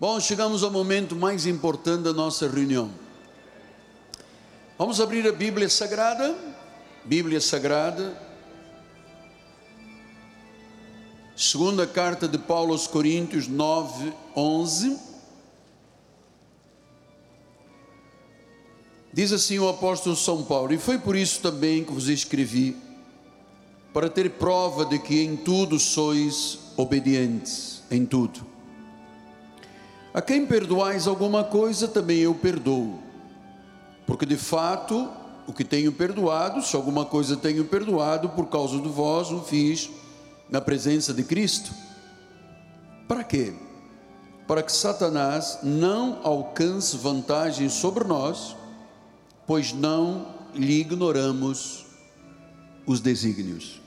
Bom, chegamos ao momento mais importante da nossa reunião. Vamos abrir a Bíblia Sagrada. Bíblia Sagrada. Segunda carta de Paulo aos Coríntios 9, 11. Diz assim o apóstolo São Paulo: E foi por isso também que vos escrevi, para ter prova de que em tudo sois obedientes, em tudo. A quem perdoais alguma coisa, também eu perdoo. Porque de fato, o que tenho perdoado, se alguma coisa tenho perdoado, por causa de vós o fiz na presença de Cristo. Para quê? Para que Satanás não alcance vantagem sobre nós, pois não lhe ignoramos os desígnios.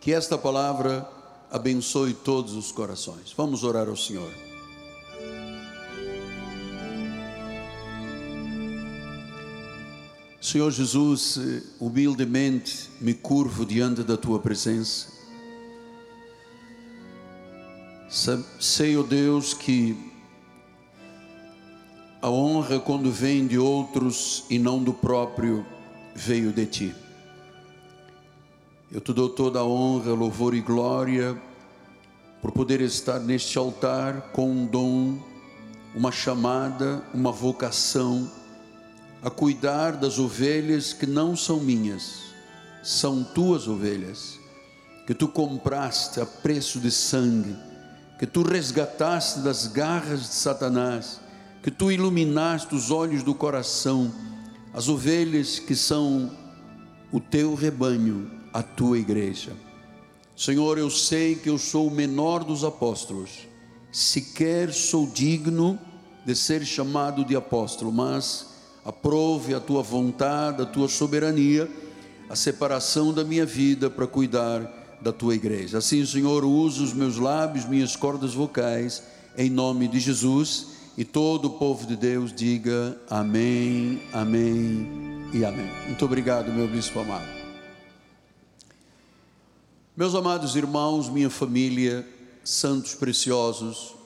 Que esta palavra abençoe todos os corações. Vamos orar ao Senhor. Senhor Jesus, humildemente me curvo diante da tua presença. Sei, ó oh Deus, que a honra, quando vem de outros e não do próprio, veio de ti. Eu te dou toda a honra, louvor e glória por poder estar neste altar com um dom, uma chamada, uma vocação a cuidar das ovelhas que não são minhas, são tuas ovelhas, que tu compraste a preço de sangue, que tu resgataste das garras de Satanás, que tu iluminaste os olhos do coração, as ovelhas que são o teu rebanho, a tua igreja. Senhor, eu sei que eu sou o menor dos apóstolos, sequer sou digno de ser chamado de apóstolo, mas aprove a tua vontade, a tua soberania, a separação da minha vida para cuidar da tua igreja. Assim, Senhor, usa os meus lábios, minhas cordas vocais, em nome de Jesus, e todo o povo de Deus diga amém, amém e amém. Muito obrigado, meu bispo amado. Meus amados irmãos, minha família, santos preciosos,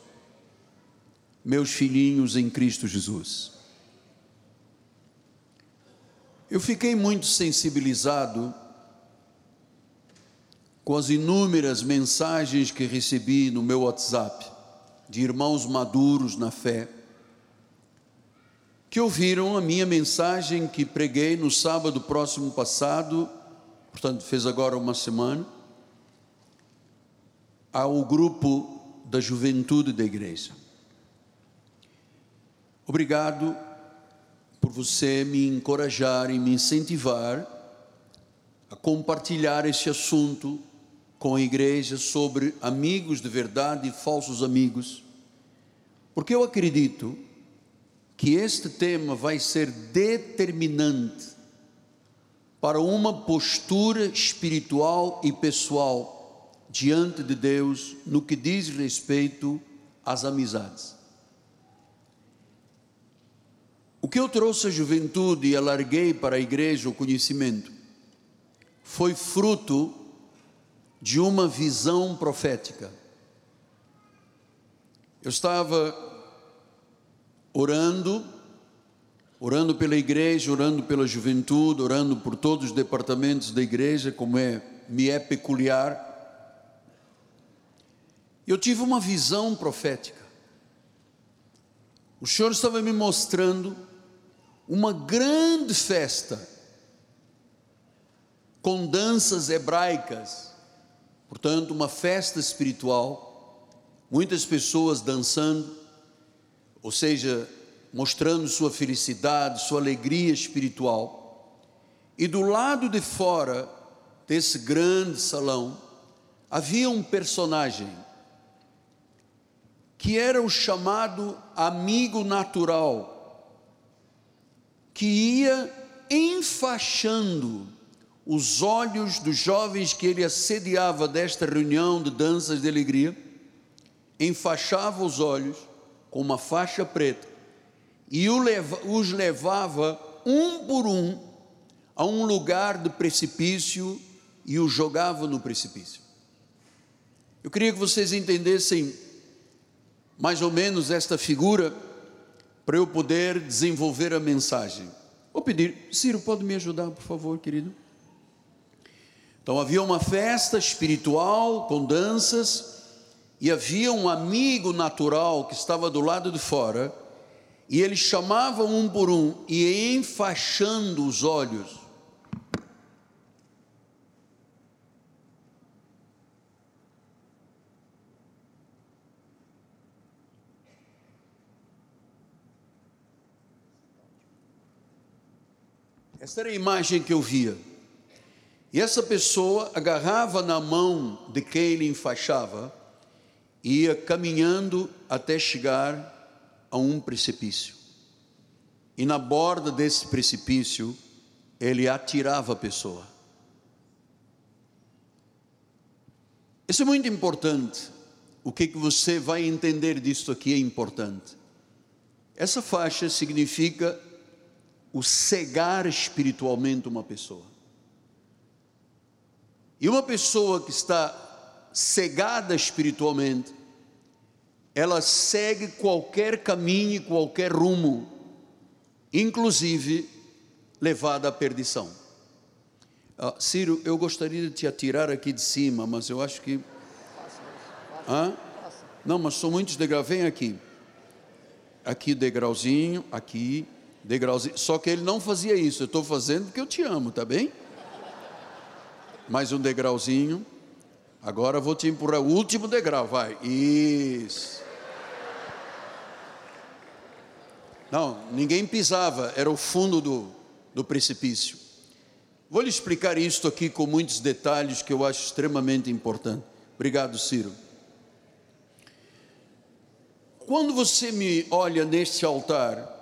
meus filhinhos em Cristo Jesus. Eu fiquei muito sensibilizado com as inúmeras mensagens que recebi no meu WhatsApp de irmãos maduros na fé, que ouviram a minha mensagem que preguei no sábado próximo passado, portanto, fez agora uma semana, ao grupo da juventude da igreja. Obrigado por você me encorajar e me incentivar a compartilhar esse assunto com a igreja sobre amigos de verdade e falsos amigos, porque eu acredito que este tema vai ser determinante para uma postura espiritual e pessoal diante de Deus no que diz respeito às amizades. O que eu trouxe à juventude e alarguei para a igreja o conhecimento foi fruto de uma visão profética. Eu estava orando, orando pela igreja, orando pela juventude, orando por todos os departamentos da igreja, como é, me é peculiar. Eu tive uma visão profética. O Senhor estava me mostrando uma grande festa com danças hebraicas, portanto, uma festa espiritual, muitas pessoas dançando, ou seja, mostrando sua felicidade, sua alegria espiritual. E do lado de fora desse grande salão havia um personagem que era o chamado amigo natural que ia enfaixando os olhos dos jovens que ele assediava desta reunião de danças de alegria, enfaixava os olhos com uma faixa preta e os levava um por um a um lugar de precipício e os jogava no precipício. Eu queria que vocês entendessem mais ou menos esta figura para eu poder desenvolver a mensagem. Vou pedir, Ciro, pode me ajudar, por favor, querido? Então havia uma festa espiritual com danças e havia um amigo natural que estava do lado de fora e eles chamavam um por um e enfaixando os olhos Esta era a imagem que eu via. E essa pessoa agarrava na mão de quem ele enfaixava e ia caminhando até chegar a um precipício. E na borda desse precipício, ele atirava a pessoa. Isso é muito importante. O que, que você vai entender disso aqui é importante. Essa faixa significa o cegar espiritualmente uma pessoa. E uma pessoa que está cegada espiritualmente, ela segue qualquer caminho e qualquer rumo, inclusive levada à perdição. Ah, Ciro, eu gostaria de te atirar aqui de cima, mas eu acho que. Hã? Não, mas são muitos degraus. Vem aqui. Aqui degrauzinho, aqui, degrauzinho. Só que ele não fazia isso. Eu estou fazendo porque eu te amo, tá bem? Mais um degrauzinho. Agora vou te empurrar o último degrau, vai. Isso. Não, ninguém pisava, era o fundo do, do precipício. Vou lhe explicar isto aqui com muitos detalhes que eu acho extremamente importante. Obrigado, Ciro. Quando você me olha neste altar,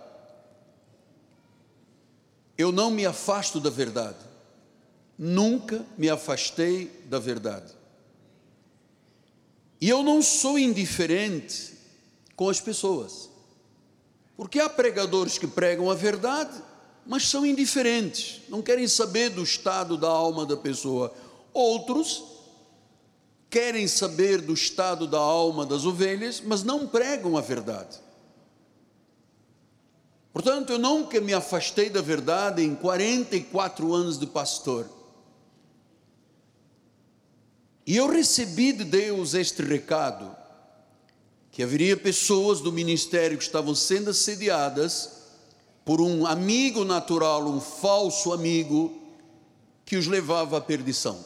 eu não me afasto da verdade. Nunca me afastei da verdade. E eu não sou indiferente com as pessoas. Porque há pregadores que pregam a verdade, mas são indiferentes, não querem saber do estado da alma da pessoa. Outros querem saber do estado da alma das ovelhas, mas não pregam a verdade. Portanto, eu nunca me afastei da verdade em 44 anos de pastor. E eu recebi de Deus este recado: que haveria pessoas do ministério que estavam sendo assediadas por um amigo natural, um falso amigo, que os levava à perdição.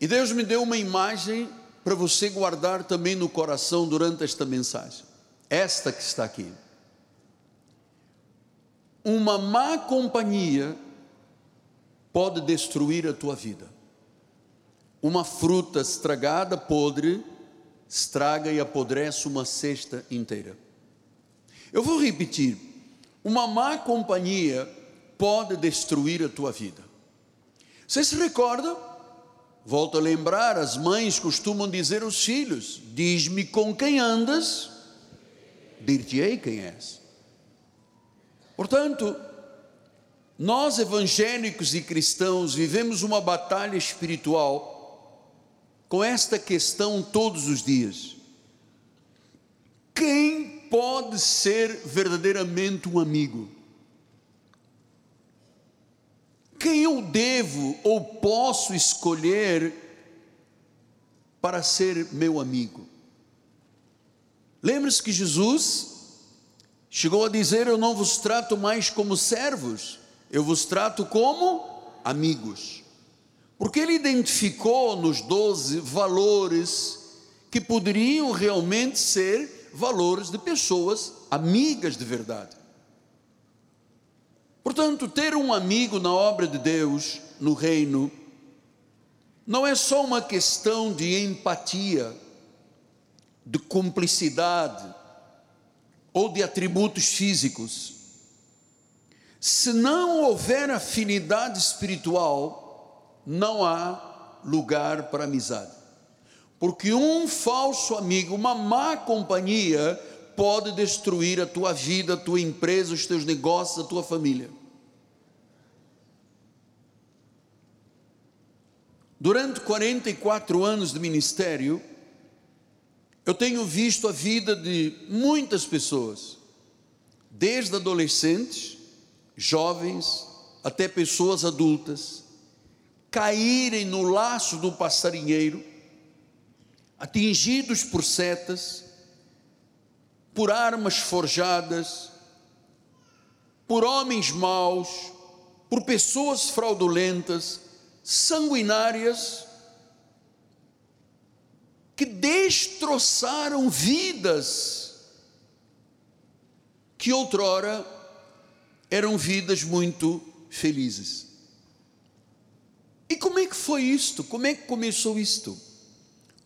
E Deus me deu uma imagem para você guardar também no coração durante esta mensagem. Esta que está aqui. Uma má companhia pode destruir a tua vida. Uma fruta estragada, podre, estraga e apodrece uma cesta inteira. Eu vou repetir: uma má companhia pode destruir a tua vida. Você se recorda? Volto a lembrar: as mães costumam dizer aos filhos: Diz-me com quem andas, dir-te-ei quem és. Portanto, nós evangélicos e cristãos vivemos uma batalha espiritual com esta questão todos os dias. Quem pode ser verdadeiramente um amigo? Quem eu devo ou posso escolher para ser meu amigo? Lembre-se que Jesus Chegou a dizer: Eu não vos trato mais como servos, eu vos trato como amigos. Porque ele identificou nos doze valores que poderiam realmente ser valores de pessoas amigas de verdade. Portanto, ter um amigo na obra de Deus, no reino, não é só uma questão de empatia, de cumplicidade, ou de atributos físicos. Se não houver afinidade espiritual, não há lugar para amizade. Porque um falso amigo, uma má companhia, pode destruir a tua vida, a tua empresa, os teus negócios, a tua família. Durante 44 anos de ministério, Eu tenho visto a vida de muitas pessoas, desde adolescentes, jovens, até pessoas adultas, caírem no laço do passarinheiro, atingidos por setas, por armas forjadas, por homens maus, por pessoas fraudulentas, sanguinárias, que destroçaram vidas que outrora eram vidas muito felizes. E como é que foi isto? Como é que começou isto?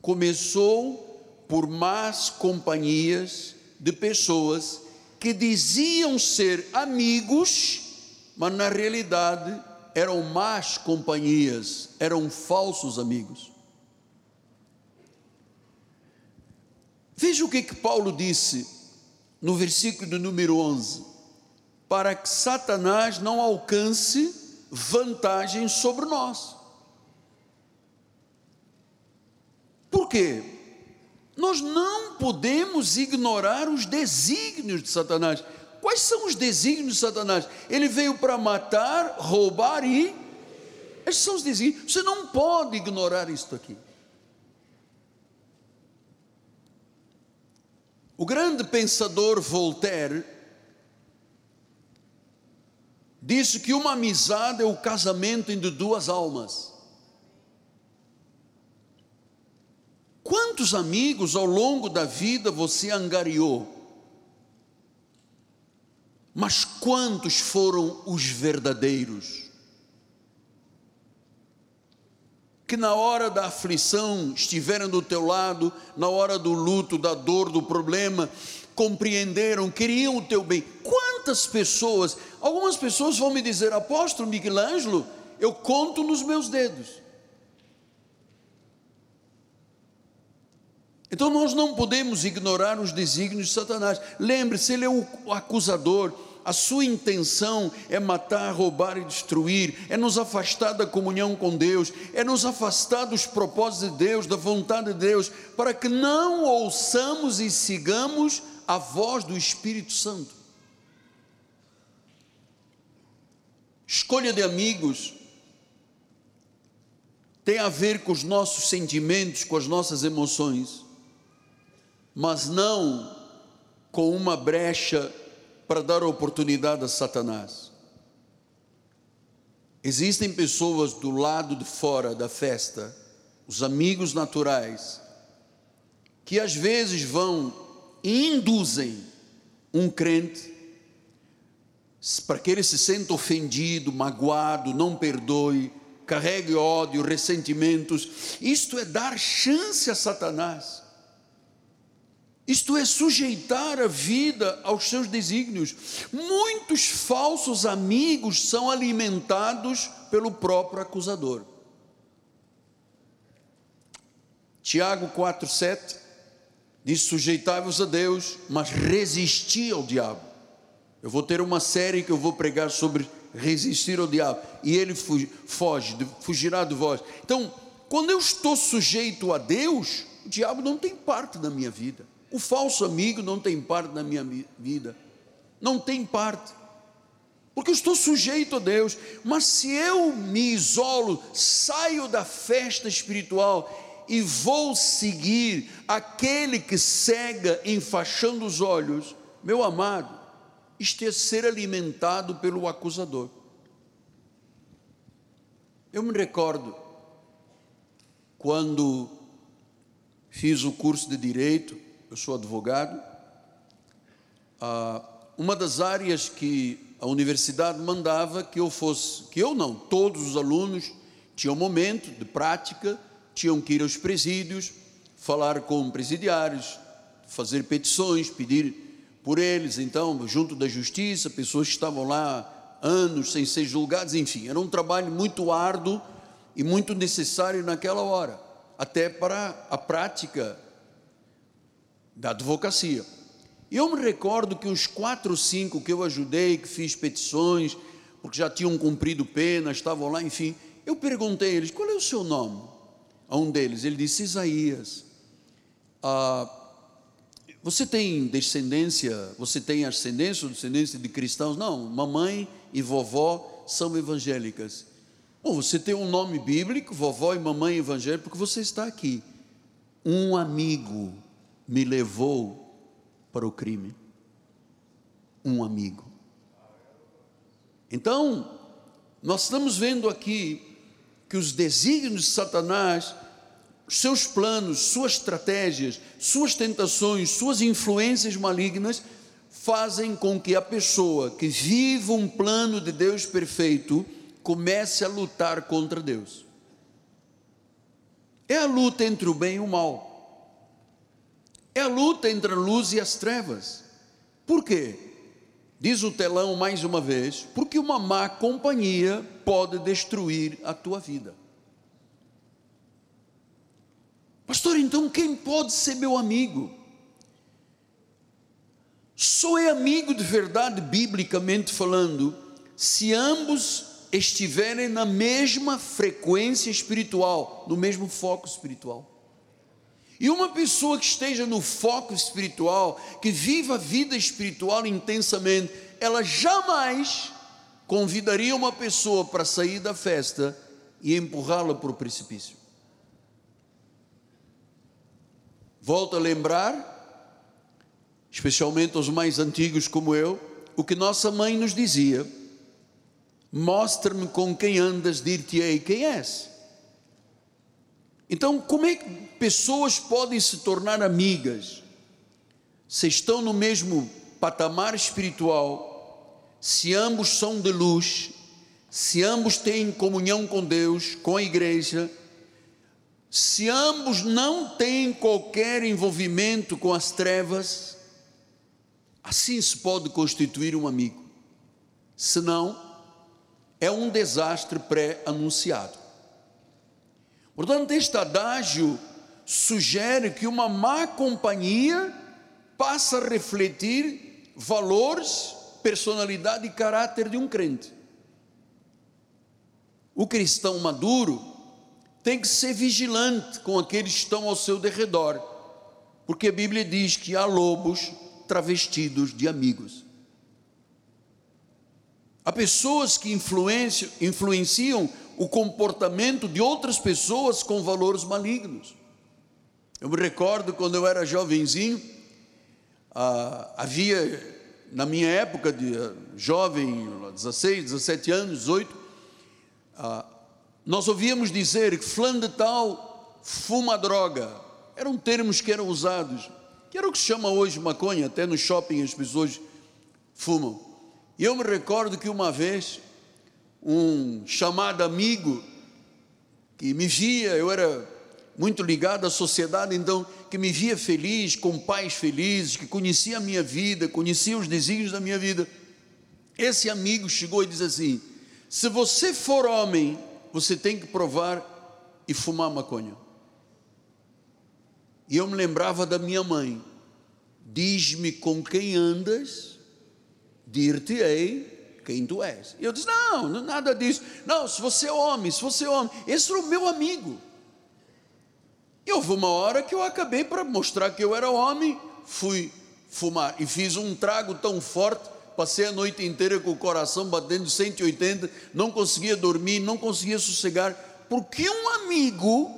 Começou por más companhias de pessoas que diziam ser amigos, mas na realidade eram más companhias, eram falsos amigos. Veja o que, que Paulo disse no versículo número 11: para que Satanás não alcance vantagem sobre nós. Por quê? Nós não podemos ignorar os desígnios de Satanás. Quais são os desígnios de Satanás? Ele veio para matar, roubar e. Esses são os desígnios. Você não pode ignorar isto aqui. O grande pensador Voltaire disse que uma amizade é o casamento entre duas almas. Quantos amigos ao longo da vida você angariou? Mas quantos foram os verdadeiros? Que na hora da aflição estiveram do teu lado, na hora do luto, da dor, do problema, compreenderam, queriam o teu bem. Quantas pessoas, algumas pessoas vão me dizer, apóstolo Michelangelo, eu conto nos meus dedos. Então nós não podemos ignorar os desígnios de Satanás. Lembre-se, ele é o acusador, a sua intenção é matar, roubar e destruir, é nos afastar da comunhão com Deus, é nos afastar dos propósitos de Deus, da vontade de Deus, para que não ouçamos e sigamos a voz do Espírito Santo. Escolha de amigos tem a ver com os nossos sentimentos, com as nossas emoções, mas não com uma brecha para dar oportunidade a Satanás. Existem pessoas do lado de fora da festa, os amigos naturais, que às vezes vão e induzem um crente para que ele se sinta ofendido, magoado, não perdoe, carregue ódio, ressentimentos. Isto é dar chance a Satanás. Isto é sujeitar a vida aos seus desígnios. Muitos falsos amigos são alimentados pelo próprio acusador. Tiago 4,7 diz: Sujeitai-vos a Deus, mas resisti ao diabo. Eu vou ter uma série que eu vou pregar sobre resistir ao diabo, e ele foge, fugirá de vós. Então, quando eu estou sujeito a Deus, o diabo não tem parte da minha vida. O falso amigo não tem parte na minha vida, não tem parte, porque eu estou sujeito a Deus. Mas se eu me isolo, saio da festa espiritual e vou seguir aquele que cega, enfaixando os olhos, meu amado, isto é ser alimentado pelo acusador. Eu me recordo quando fiz o curso de direito, eu sou advogado. Ah, uma das áreas que a universidade mandava que eu fosse, que eu não, todos os alunos tinham momento de prática, tinham que ir aos presídios, falar com presidiários, fazer petições, pedir por eles, então, junto da justiça, pessoas que estavam lá anos sem ser julgadas, enfim, era um trabalho muito árduo e muito necessário naquela hora, até para a prática da advocacia. Eu me recordo que uns quatro cinco que eu ajudei, que fiz petições, porque já tinham cumprido pena, estavam lá, enfim, eu perguntei a eles: qual é o seu nome? A um deles, ele disse Isaías. Ah, Você tem descendência, você tem ascendência ou descendência de cristãos? Não, mamãe e vovó são evangélicas. Bom, você tem um nome bíblico, vovó e mamãe evangélica, porque você está aqui. Um amigo me levou para o crime. Um amigo. Então, nós estamos vendo aqui que os desígnios de Satanás, seus planos, suas estratégias, suas tentações, suas influências malignas, fazem com que a pessoa que vive um plano de Deus perfeito comece a lutar contra Deus. É a luta entre o bem e o mal. É a luta entre a luz e as trevas. Por quê? Diz o telão mais uma vez, porque uma má companhia pode destruir a tua vida. Pastor, então quem pode ser meu amigo? Só é amigo de verdade, biblicamente falando, se ambos estiverem na mesma frequência espiritual, no mesmo foco espiritual. E uma pessoa que esteja no foco espiritual, que viva a vida espiritual intensamente, ela jamais convidaria uma pessoa para sair da festa e empurrá-la para o precipício. Volto a lembrar, especialmente os mais antigos como eu, o que nossa mãe nos dizia: Mostra-me com quem andas, dir-te-ei quem és. Então, como é que pessoas podem se tornar amigas se estão no mesmo patamar espiritual, se ambos são de luz, se ambos têm comunhão com Deus, com a igreja, se ambos não têm qualquer envolvimento com as trevas, assim se pode constituir um amigo. Senão, é um desastre pré-anunciado. Portanto, este adágio sugere que uma má companhia passa a refletir valores, personalidade e caráter de um crente. O cristão maduro tem que ser vigilante com aqueles que estão ao seu derredor, porque a Bíblia diz que há lobos travestidos de amigos. Há pessoas que influenciam, influenciam o comportamento de outras pessoas com valores malignos. Eu me recordo quando eu era jovenzinho, ah, havia, na minha época de ah, jovem, 16, 17 anos, 18, ah, nós ouvíamos dizer que fulano de tal fuma droga. Eram termos que eram usados, que era o que se chama hoje maconha, até no shopping as pessoas fumam. E eu me recordo que uma vez um chamado amigo que me via, eu era muito ligado à sociedade, então, que me via feliz, com pais felizes, que conhecia a minha vida, conhecia os desígnios da minha vida. Esse amigo chegou e disse assim: se você for homem, você tem que provar e fumar maconha. E eu me lembrava da minha mãe: diz-me com quem andas, dir-te-ei quem tu és. E eu disse: não, nada disso. Não, se você é homem, se você é homem, esse era o meu amigo. E houve uma hora que eu acabei para mostrar que eu era homem, fui fumar e fiz um trago tão forte, passei a noite inteira com o coração batendo 180, não conseguia dormir, não conseguia sossegar, porque um amigo,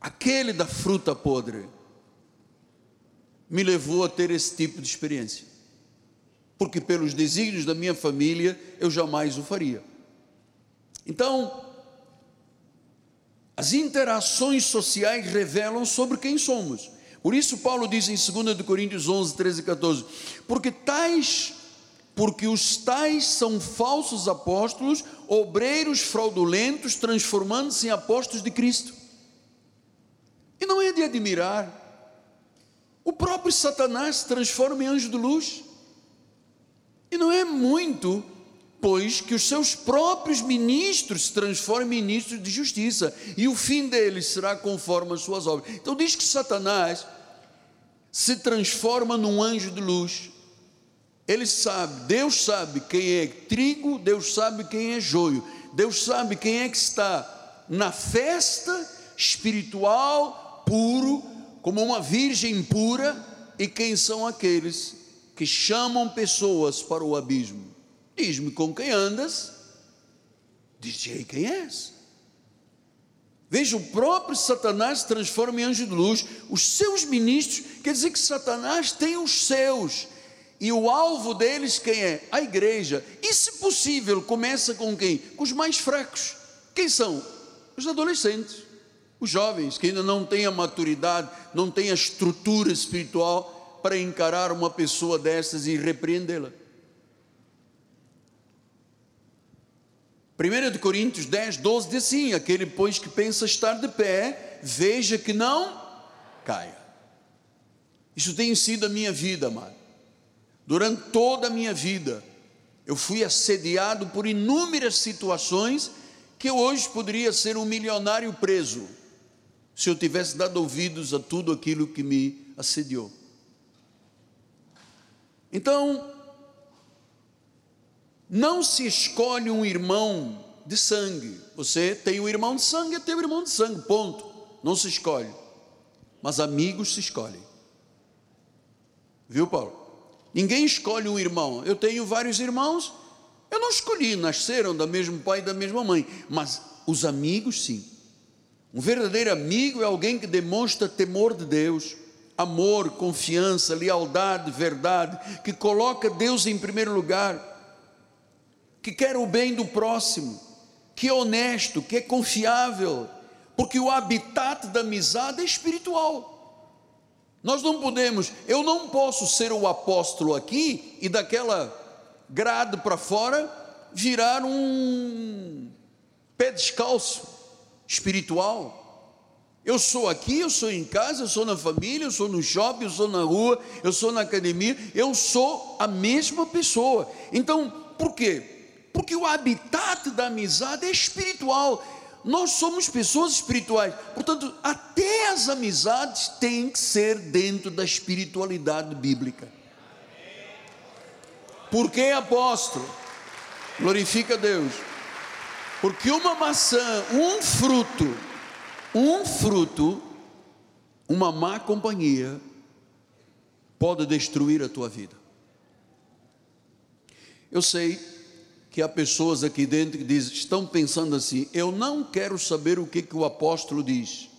aquele da fruta podre, me levou a ter esse tipo de experiência. Porque pelos desígnios da minha família eu jamais o faria. Então, as interações sociais revelam sobre quem somos. Por isso Paulo diz em 2 Coríntios 11, 13 e 14: Porque tais porque os tais são falsos apóstolos, obreiros fraudulentos, transformando-se em apóstolos de Cristo. E não é de admirar o próprio Satanás se transforma em anjo de luz. E não é muito, pois, que os seus próprios ministros se transformem em ministros de justiça, e o fim deles será conforme as suas obras. Então diz que Satanás se transforma num anjo de luz. Ele sabe, Deus sabe quem é trigo, Deus sabe quem é joio, Deus sabe quem é que está na festa espiritual puro, como uma virgem pura, e quem são aqueles que chamam pessoas para o abismo? Diz-me com quem andas, diz-te quem és. Veja, o próprio Satanás se transforma em anjo de luz, os seus ministros, quer dizer que Satanás tem os seus, e o alvo deles quem é? A igreja. E se possível, começa com quem? Com os mais fracos. Quem são? Os adolescentes, os jovens que ainda não têm a maturidade, não têm a estrutura espiritual para encarar uma pessoa dessas e repreendê-la. 1 de Coríntios 10, 12 diz assim: aquele pois que pensa estar de pé, veja que não caia. Isso tem sido a minha vida, amado. Durante toda a minha vida, eu fui assediado por inúmeras situações que hoje poderia ser um milionário preso, se eu tivesse dado ouvidos a tudo aquilo que me assediou. Então, não se escolhe um irmão de sangue. Você tem um irmão de sangue, é teu irmão de sangue, ponto. Não se escolhe. Mas amigos se escolhem. Viu, Paulo? Ninguém escolhe um irmão. Eu tenho vários irmãos, eu não escolhi, nasceram da mesmo pai e da mesma mãe, mas os amigos sim. Um verdadeiro amigo é alguém que demonstra temor de Deus, amor, confiança, lealdade, verdade, que coloca Deus em primeiro lugar que quer o bem do próximo, que é honesto, que é confiável, porque o habitat da amizade é espiritual. Nós não podemos, eu não posso ser o apóstolo aqui e daquela grade para fora virar um pé descalço espiritual. Eu sou aqui, eu sou em casa, eu sou na família, eu sou no shopping, eu sou na rua, eu sou na academia, eu sou a mesma pessoa. Então, por quê? porque o habitat da amizade é espiritual. Nós somos pessoas espirituais, portanto, até as amizades têm que ser dentro da espiritualidade bíblica. Por que apóstolo? Glorifica Deus. Porque uma maçã, um fruto, um fruto, uma má companhia, pode destruir a tua vida. Eu sei que há pessoas aqui dentro que diz, estão pensando assim: eu não quero saber o que, que o apóstolo diz.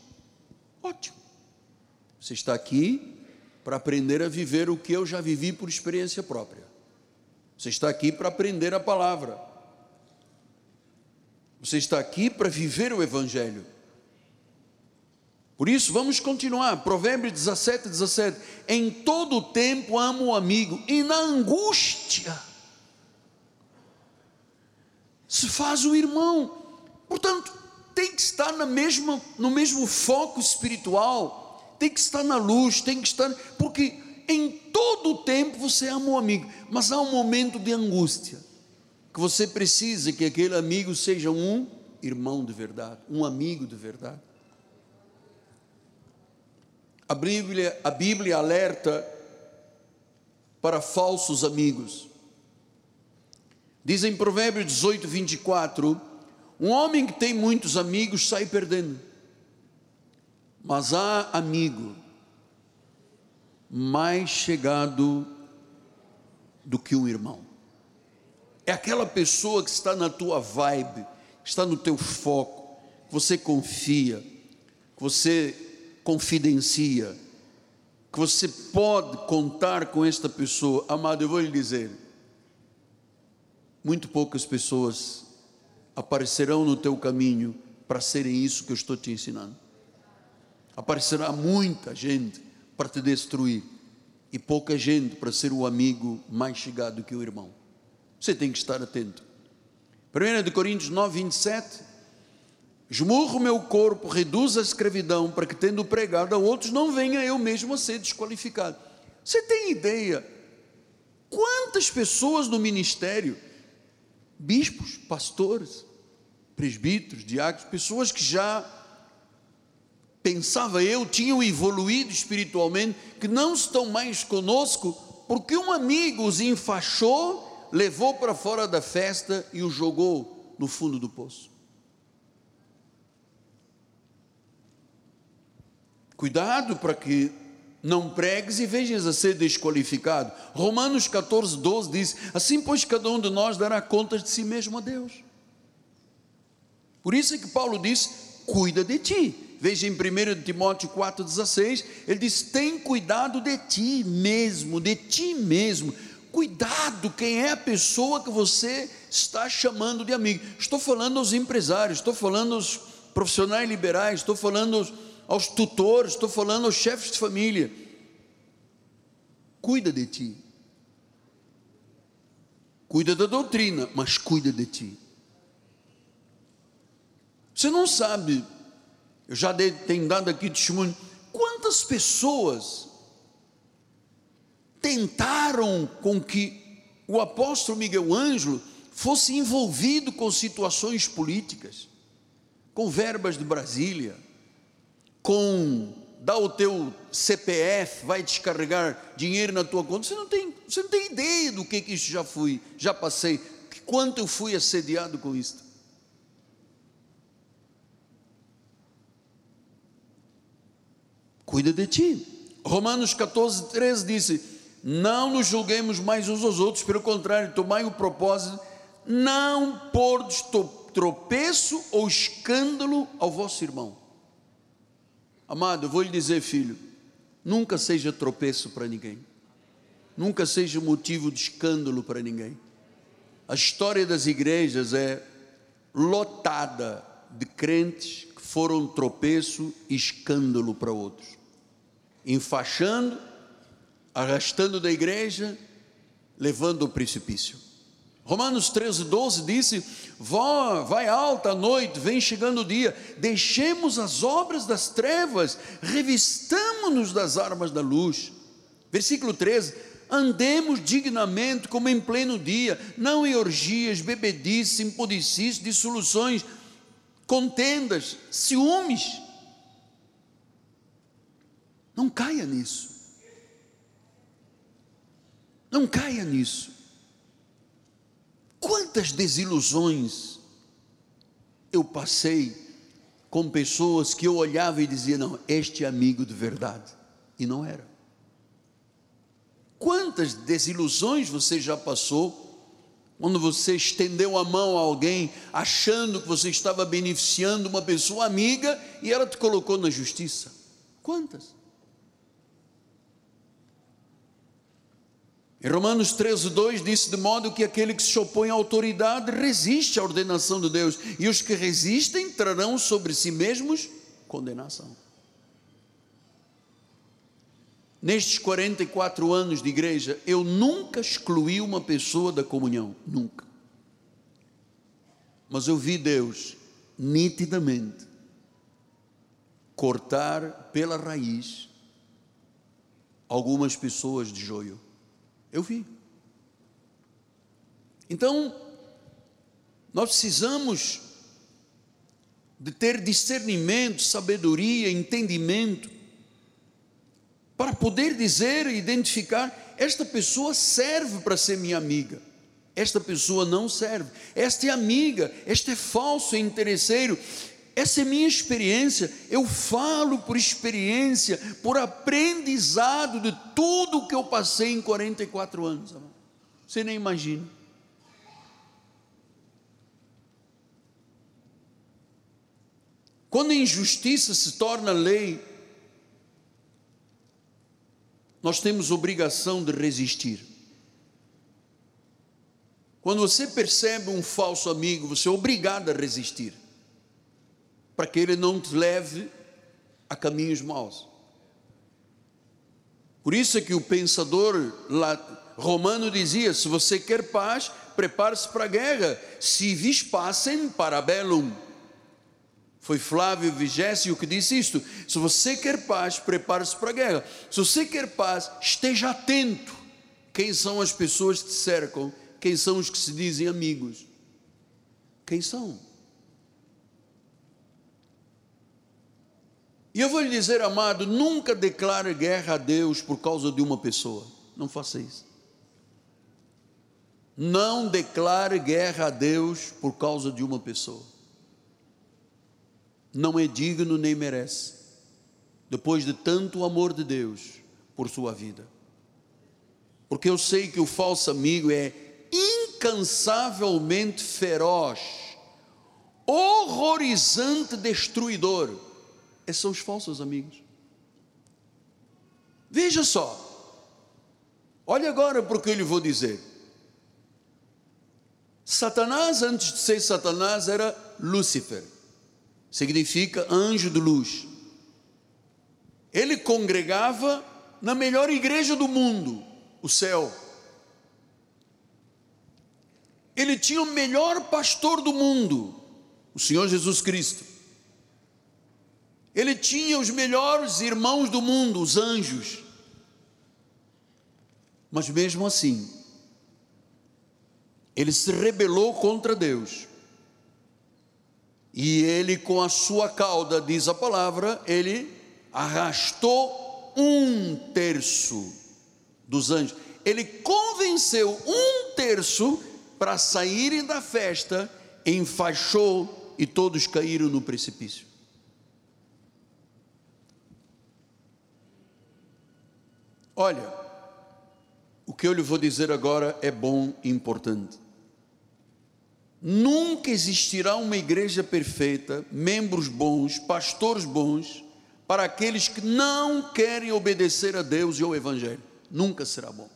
Ótimo, você está aqui para aprender a viver o que eu já vivi por experiência própria. Você está aqui para aprender a palavra. Você está aqui para viver o Evangelho. Por isso, vamos continuar. Provérbios 17, 17. Em todo o tempo amo o amigo, e na angústia se faz o irmão. Portanto, tem que estar na mesma, no mesmo foco espiritual, tem que estar na luz, tem que estar, porque em todo o tempo você ama o amigo, mas há um momento de angústia, que você precisa que aquele amigo seja um irmão de verdade, um amigo de verdade. A Bíblia, a Bíblia alerta para falsos amigos. Diz em Provérbios 18, 24: Um homem que tem muitos amigos sai perdendo, mas há amigo mais chegado do que um irmão. É aquela pessoa que está na tua vibe, está no teu foco, que você confia, que você confidencia, que você pode contar com esta pessoa. Amado, eu vou lhe dizer, muito poucas pessoas aparecerão no teu caminho para serem isso que eu estou te ensinando. Aparecerá muita gente para te destruir e pouca gente para ser o amigo mais chegado que o irmão. Você tem que estar atento. 1 de Coríntios 9, 27. Esmurro meu corpo, reduz a escravidão, para que, tendo pregado a outros, não venha eu mesmo a ser desqualificado. Você tem ideia? Quantas pessoas no ministério bispos, pastores, presbíteros, diáconos, pessoas que já pensava eu tinham evoluído espiritualmente, que não estão mais conosco, porque um amigo os enfaixou, levou para fora da festa e os jogou no fundo do poço. Cuidado para que não pregues e vejas a ser desqualificado. Romanos 14, 12 diz: Assim, pois, cada um de nós dará contas de si mesmo a Deus. Por isso é que Paulo diz: Cuida de ti. Veja em 1 Timóteo 4,16, ele diz: Tem cuidado de ti mesmo, de ti mesmo. Cuidado quem é a pessoa que você está chamando de amigo. Estou falando aos empresários, estou falando aos profissionais liberais, estou falando aos aos tutores, estou falando aos chefes de família. Cuida de ti. Cuida da doutrina, mas cuida de ti. Você não sabe, eu já tenho dado aqui testemunho, quantas pessoas tentaram com que o apóstolo Miguel Ângelo fosse envolvido com situações políticas, com verbas de Brasília, com dá o teu CPF, vai descarregar dinheiro na tua conta. Você não tem, você não tem ideia do que, que isso já fui, já passei, quanto eu fui assediado com isto. Cuida de ti. Romanos 14, 13 disse: Não nos julguemos mais uns aos outros, pelo contrário, tomai o propósito, não pôr tropeço ou escândalo ao vosso irmão. Amado, eu vou lhe dizer, filho, nunca seja tropeço para ninguém, nunca seja motivo de escândalo para ninguém. A história das igrejas é lotada de crentes que foram tropeço e escândalo para outros, enfaixando, arrastando da igreja, levando ao precipício. Romanos 13, 12 disse: Vó, vai alta a noite, vem chegando o dia, deixemos as obras das trevas, revistamos-nos das armas da luz. Versículo 13: Andemos dignamente como em pleno dia, não em orgias, bebedices, impudicices, dissoluções, contendas, ciúmes. Não caia nisso. Não caia nisso. Quantas desilusões eu passei com pessoas que eu olhava e dizia: não, este é amigo de verdade, e não era. Quantas desilusões você já passou quando você estendeu a mão a alguém achando que você estava beneficiando uma pessoa amiga e ela te colocou na justiça? Quantas? Em Romanos 13, 2 diz: De modo que aquele que se opõe à autoridade resiste à ordenação de Deus, e os que resistem trarão sobre si mesmos condenação. Nestes 44 anos de igreja, eu nunca excluí uma pessoa da comunhão, nunca. Mas eu vi Deus nitidamente cortar pela raiz algumas pessoas de joio. Eu vi. Então, nós precisamos de ter discernimento, sabedoria, entendimento, para poder dizer e identificar: esta pessoa serve para ser minha amiga, esta pessoa não serve, esta é amiga, este é falso, é interesseiro, essa é minha experiência, eu falo por experiência, por aprendizado de tudo que eu passei em 44 anos. Você nem imagina. Quando a injustiça se torna lei, nós temos obrigação de resistir. Quando você percebe um falso amigo, você é obrigado a resistir para que ele não te leve a caminhos maus. Por isso é que o pensador romano dizia: se você quer paz, prepare-se para a guerra. Se vis pacem para bellum. Foi Flávio Vigésio que disse isto. Se você quer paz, prepare-se para a guerra. Se você quer paz, esteja atento. Quem são as pessoas que te cercam? Quem são os que se dizem amigos? Quem são? E eu vou lhe dizer, amado, nunca declare guerra a Deus por causa de uma pessoa. Não faça isso. Não declare guerra a Deus por causa de uma pessoa. Não é digno nem merece. depois de tanto amor de Deus por sua vida. Porque eu sei que o falso amigo é incansavelmente feroz, horrorizante destruidor. Esses são os falsos amigos. Veja só, olha agora para o que eu lhe vou dizer. Satanás, antes de ser Satanás, era Lúcifer, significa anjo de luz. Ele congregava na melhor igreja do mundo, o céu. Ele tinha o melhor pastor do mundo, o Senhor Jesus Cristo. Ele tinha os melhores irmãos do mundo, os anjos. Mas mesmo assim, ele se rebelou contra Deus. E ele, com a sua cauda, diz a palavra, ele arrastou um terço dos anjos. Ele convenceu um terço para saírem da festa, enfaixou e todos caíram no precipício. Olha, o que eu lhe vou dizer agora é bom e importante. Nunca existirá uma igreja perfeita, membros bons, pastores bons, para aqueles que não querem obedecer a Deus e ao Evangelho. Nunca será bom.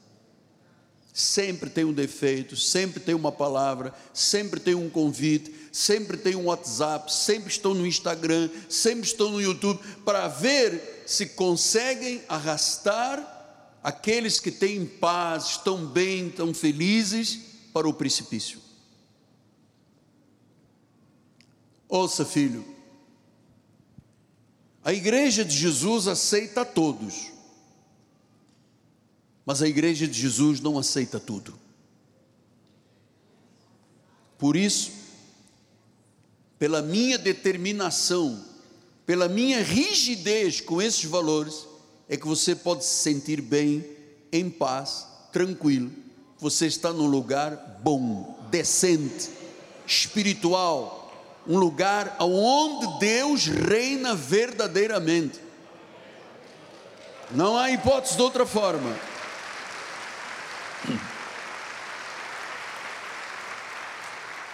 Sempre tem um defeito, sempre tem uma palavra, sempre tem um convite, sempre tem um WhatsApp, sempre estão no Instagram, sempre estão no YouTube, para ver se conseguem arrastar aqueles que têm paz, estão bem, estão felizes, para o precipício. Ouça, filho, a igreja de Jesus aceita todos, mas a igreja de Jesus não aceita tudo. Por isso, pela minha determinação, pela minha rigidez com esses valores, é que você pode se sentir bem, em paz, tranquilo. Você está num lugar bom, decente, espiritual, um lugar onde Deus reina verdadeiramente. Não há hipótese de outra forma.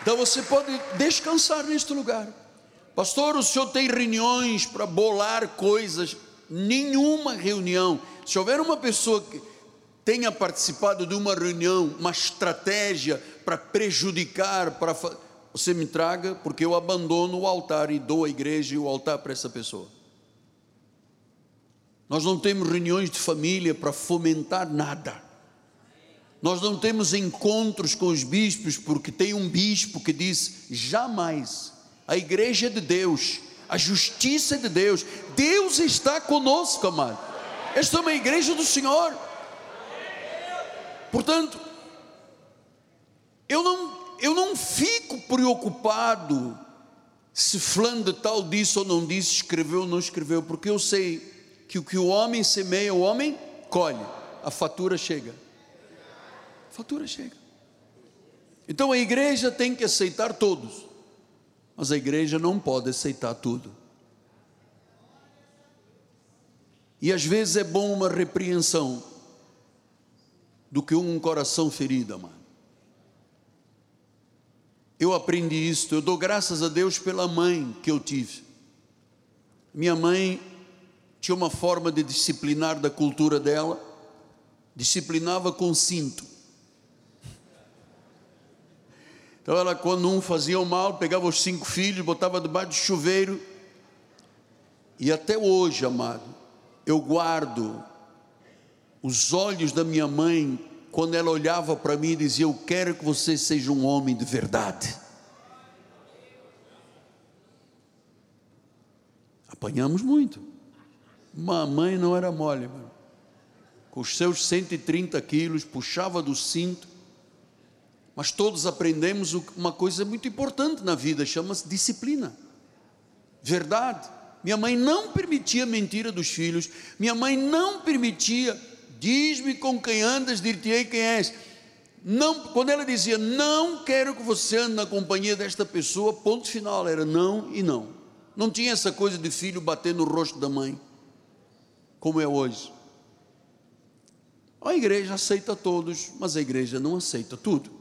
Então você pode descansar neste lugar. Pastor, o senhor tem reuniões para bolar coisas? Nenhuma reunião. Se houver uma pessoa que tenha participado de uma reunião, uma estratégia para prejudicar, para você me traga, porque eu abandono o altar e dou a igreja e o altar para essa pessoa. Nós não temos reuniões de família para fomentar nada. Nós não temos encontros com os bispos, porque tem um bispo que diz: jamais. A igreja é de Deus, a justiça de Deus, Deus está conosco, amado. Esta é uma igreja do Senhor. Portanto, eu não eu não fico preocupado se fulano de tal disse ou não disse, escreveu ou não escreveu, porque eu sei que o que o homem semeia, o homem colhe, a fatura chega. A fatura chega. Então a igreja tem que aceitar todos, mas a igreja não pode aceitar tudo. E às vezes é bom uma repreensão do que um coração ferido, amado. Eu aprendi isso, eu dou graças a Deus pela mãe que eu tive. Minha mãe tinha uma forma de disciplinar da cultura dela, disciplinava com cinto. Então ela, quando um fazia o mal, pegava os cinco filhos, botava debaixo de chuveiro. E até hoje, amado, eu guardo os olhos da minha mãe quando ela olhava para mim e dizia: Eu quero que você seja um homem de verdade. Apanhamos muito. Mamãe não era mole, mano. com os seus 130 quilos, puxava do cinto. Mas todos aprendemos uma coisa muito importante na vida, chama-se disciplina. Verdade. Minha mãe não permitia mentira dos filhos, minha mãe não permitia Diz-me com quem andas, dir-te-ei quem és. Não, quando ela dizia, não quero que você ande na companhia desta pessoa, ponto final, era não e não. Não tinha essa coisa de filho bater no rosto da mãe. como é hoje. A igreja aceita todos, mas a igreja não aceita tudo.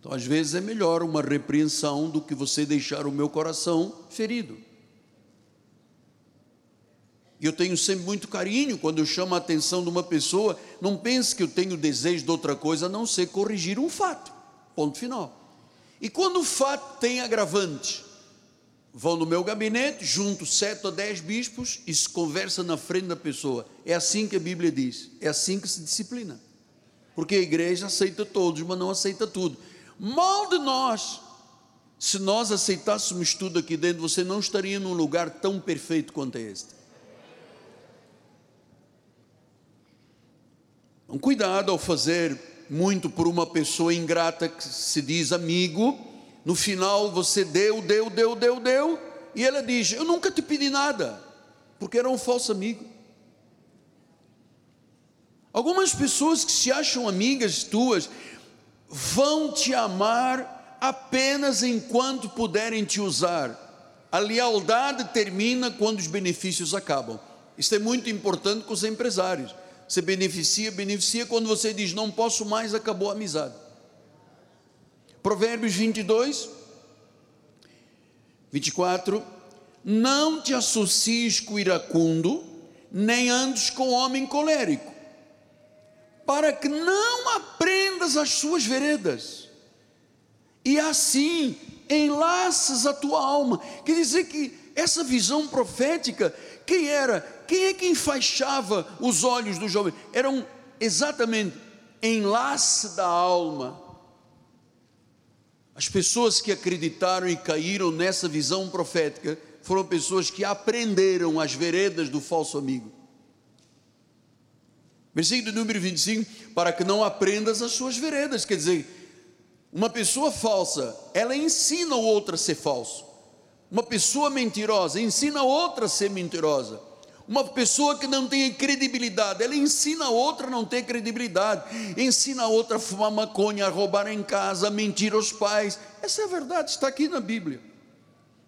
Então, às vezes é melhor uma repreensão do que você deixar o meu coração ferido. E eu tenho sempre muito carinho quando eu chamo a atenção de uma pessoa. Não pense que eu tenho desejo de outra coisa a não ser corrigir um fato. Ponto final. E quando o fato tem agravante, vão no meu gabinete, junto sete ou dez bispos e se conversa na frente da pessoa. É assim que a Bíblia diz, é assim que se disciplina. Porque a igreja aceita todos, mas não aceita tudo. Mal de nós, se nós aceitássemos tudo aqui dentro, você não estaria num lugar tão perfeito quanto este. Então, cuidado ao fazer muito por uma pessoa ingrata que se diz amigo, no final você deu, deu, deu, deu, deu, e ela diz: Eu nunca te pedi nada, porque era um falso amigo. Algumas pessoas que se acham amigas tuas vão te amar apenas enquanto puderem te usar. A lealdade termina quando os benefícios acabam. Isso é muito importante com os empresários. Você beneficia, beneficia, quando você diz não posso mais, acabou a amizade. Provérbios 22, 24: Não te associes com iracundo, nem andes com homem colérico, para que não aprendas as suas veredas, e assim enlaces a tua alma. Quer dizer que essa visão profética, quem era? Quem é que enfaixava os olhos do jovem? Eram exatamente enlace da alma as pessoas que acreditaram e caíram nessa visão profética foram pessoas que aprenderam as veredas do falso amigo. Versículo número 25: para que não aprendas as suas veredas, quer dizer, uma pessoa falsa, ela ensina o outro a ser falso. Uma pessoa mentirosa ensina outra a ser mentirosa. Uma pessoa que não tem credibilidade, ela ensina a outra a não ter credibilidade, ensina a outra a fumar maconha, a roubar em casa, a mentir aos pais. Essa é a verdade, está aqui na Bíblia.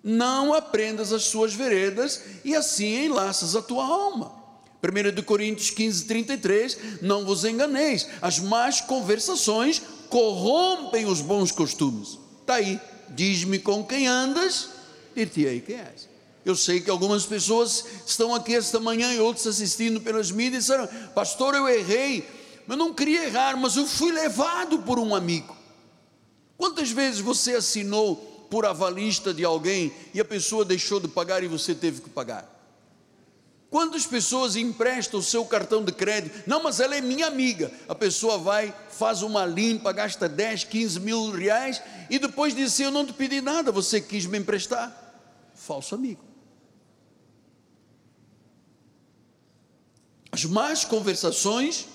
Não aprendas as suas veredas e assim enlaças a tua alma. 1 de Coríntios 15, 33, não vos enganeis, as más conversações corrompem os bons costumes. Está aí, diz-me com quem andas, dir-te-ei quem és. Eu sei que algumas pessoas estão aqui esta manhã e outros assistindo pelas mídias disseram: Pastor, eu errei, mas não queria errar, mas eu fui levado por um amigo. Quantas vezes você assinou por avalista de alguém e a pessoa deixou de pagar e você teve que pagar? Quantas pessoas emprestam o seu cartão de crédito? Não, mas ela é minha amiga. A pessoa vai, faz uma limpa, gasta 10, 15 mil reais e depois diz assim: Eu não te pedi nada, você quis me emprestar. Falso amigo. As más conversações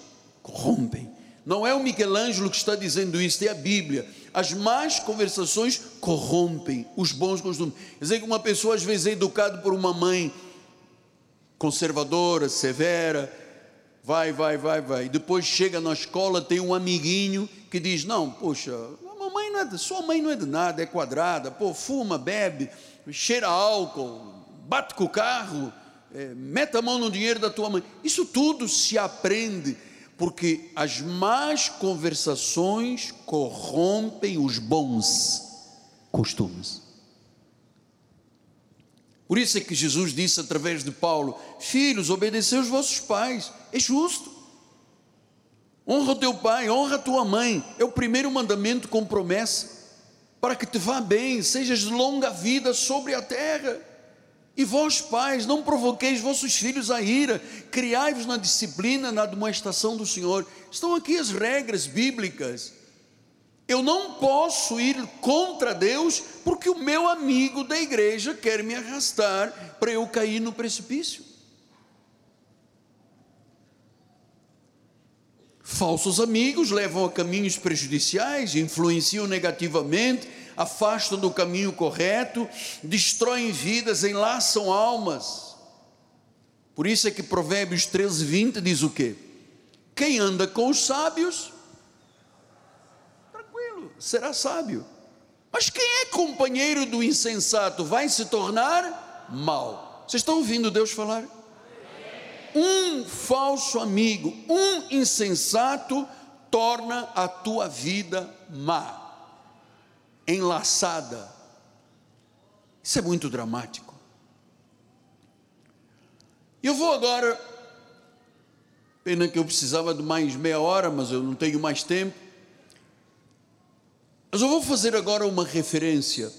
corrompem. Não é o Michelangelo que está dizendo isso, é a Bíblia. As más conversações corrompem os bons costumes. Quer dizer que uma pessoa às vezes é educada por uma mãe conservadora, severa, vai, vai, vai, vai. Depois chega na escola, tem um amiguinho que diz: Não, poxa, a mamãe não é de, sua mãe não é de nada, é quadrada, pô, fuma, bebe, cheira álcool, bate com o carro é, meta a mão no dinheiro da tua mãe. Isso tudo se aprende, porque as más conversações corrompem os bons costumes. Por isso é que Jesus disse através de Paulo: Filhos, obedecei os vossos pais, é justo. Honra o teu pai, honra a tua mãe, é o primeiro mandamento com promessa, para que te vá bem, sejas de longa vida sobre a terra. E vós, pais, não provoqueis vossos filhos a ira, criai-vos na disciplina, na demonstração do Senhor. Estão aqui as regras bíblicas. Eu não posso ir contra Deus, porque o meu amigo da igreja quer me arrastar para eu cair no precipício. Falsos amigos levam a caminhos prejudiciais, influenciam negativamente, afastam do caminho correto, destroem vidas, enlaçam almas. Por isso é que Provérbios 13, 20 diz o quê? Quem anda com os sábios, será sábio. Mas quem é companheiro do insensato vai se tornar mal. Vocês estão ouvindo Deus falar? um falso amigo, um insensato, torna a tua vida má, enlaçada. Isso é muito dramático. Eu vou agora, pena que eu precisava de mais meia hora, mas eu não tenho mais tempo. Mas eu vou fazer agora uma referência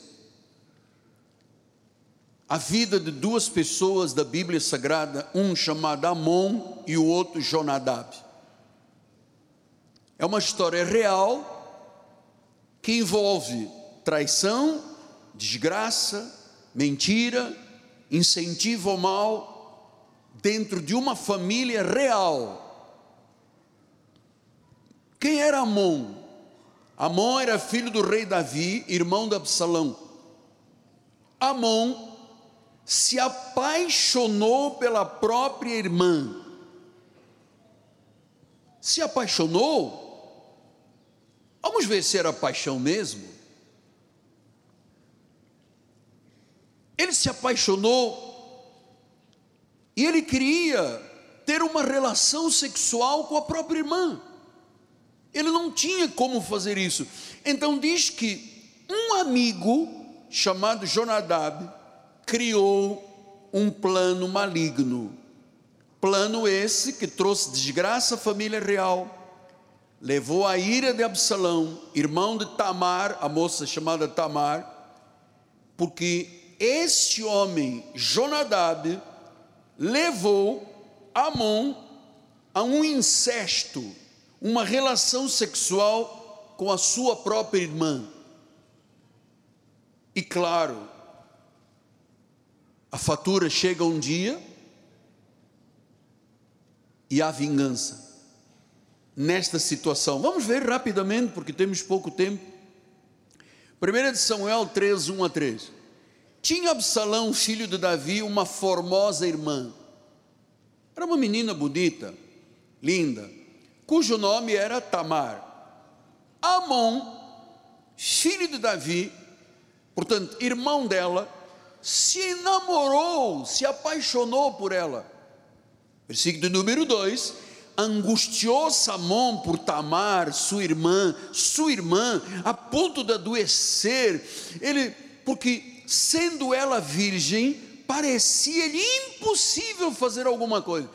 à vida de duas pessoas da Bíblia Sagrada, um chamado Amon e o outro Jonadab. É uma história real que envolve traição, desgraça, mentira, incentivo ao mal dentro de uma família real. Quem era Amon? Amon era filho do rei Davi, irmão de Absalão. Amon se apaixonou pela própria irmã. Se apaixonou? Vamos ver se era paixão mesmo. Ele se apaixonou e ele queria ter uma relação sexual com a própria irmã. Ele não tinha como fazer isso. Então diz que um amigo chamado Jonadab criou um plano maligno. Plano esse que trouxe desgraça à família real, levou a ira de Absalão, irmão de Tamar, a moça chamada Tamar, porque esse homem, Jonadab, levou Amon a um incesto, uma relação sexual com a sua própria irmã. E claro, a fatura chega um dia e há vingança nesta situação. Vamos ver rapidamente, porque temos pouco tempo. 1 de Samuel 3, 1 a 3. Tinha Absalão, filho de Davi, uma formosa irmã. Era uma menina bonita, linda, cujo nome era Tamar. Amon, filho de Davi, portanto, irmão dela, se enamorou, se apaixonou por ela. Versículo número 2: angustiou-se Amon por Tamar, sua irmã, sua irmã, a ponto de adoecer. Ele, porque sendo ela virgem, parecia-lhe impossível fazer alguma coisa.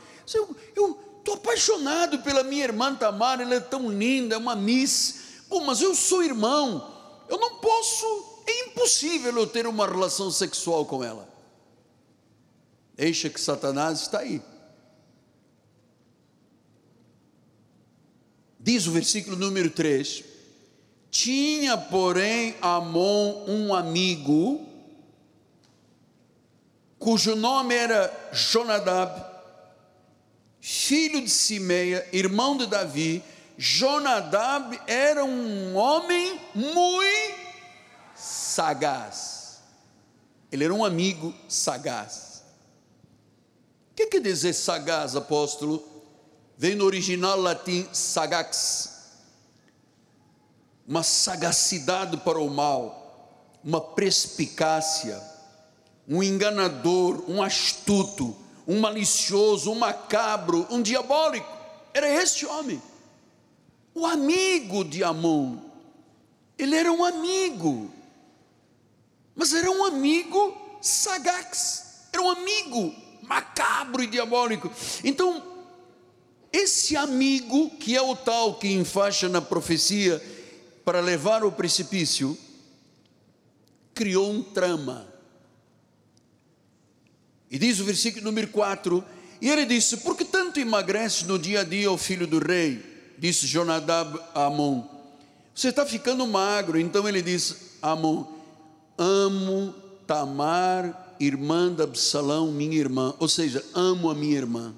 Eu estou apaixonado pela minha irmã Tamar, ela é tão linda, é uma miss. Bom, mas eu sou irmão, eu não posso, é impossível eu ter uma relação sexual com ela. Eixa que Satanás está aí. Diz o versículo número 3: Tinha, porém, Amon um amigo cujo nome era Jonadab, filho de Simeia, irmão de Davi. Jonadab era um homem muito sagaz. Ele era um amigo sagaz. O que quer dizer sagaz, apóstolo? Vem no original latim sagax. Uma sagacidade para o mal, uma perspicácia um enganador, um astuto, um malicioso, um macabro, um diabólico. Era este homem, o amigo de Amon. Ele era um amigo, mas era um amigo sagaz, era um amigo macabro e diabólico. Então, esse amigo, que é o tal que enfaixa na profecia para levar ao precipício, criou um trama e diz o versículo número 4: E ele disse: Por que tanto emagrece no dia a dia o filho do rei? Disse Jonadab a Amon: Você está ficando magro. Então ele disse: Amon, amo Tamar, irmã de Absalão, minha irmã. Ou seja, amo a minha irmã.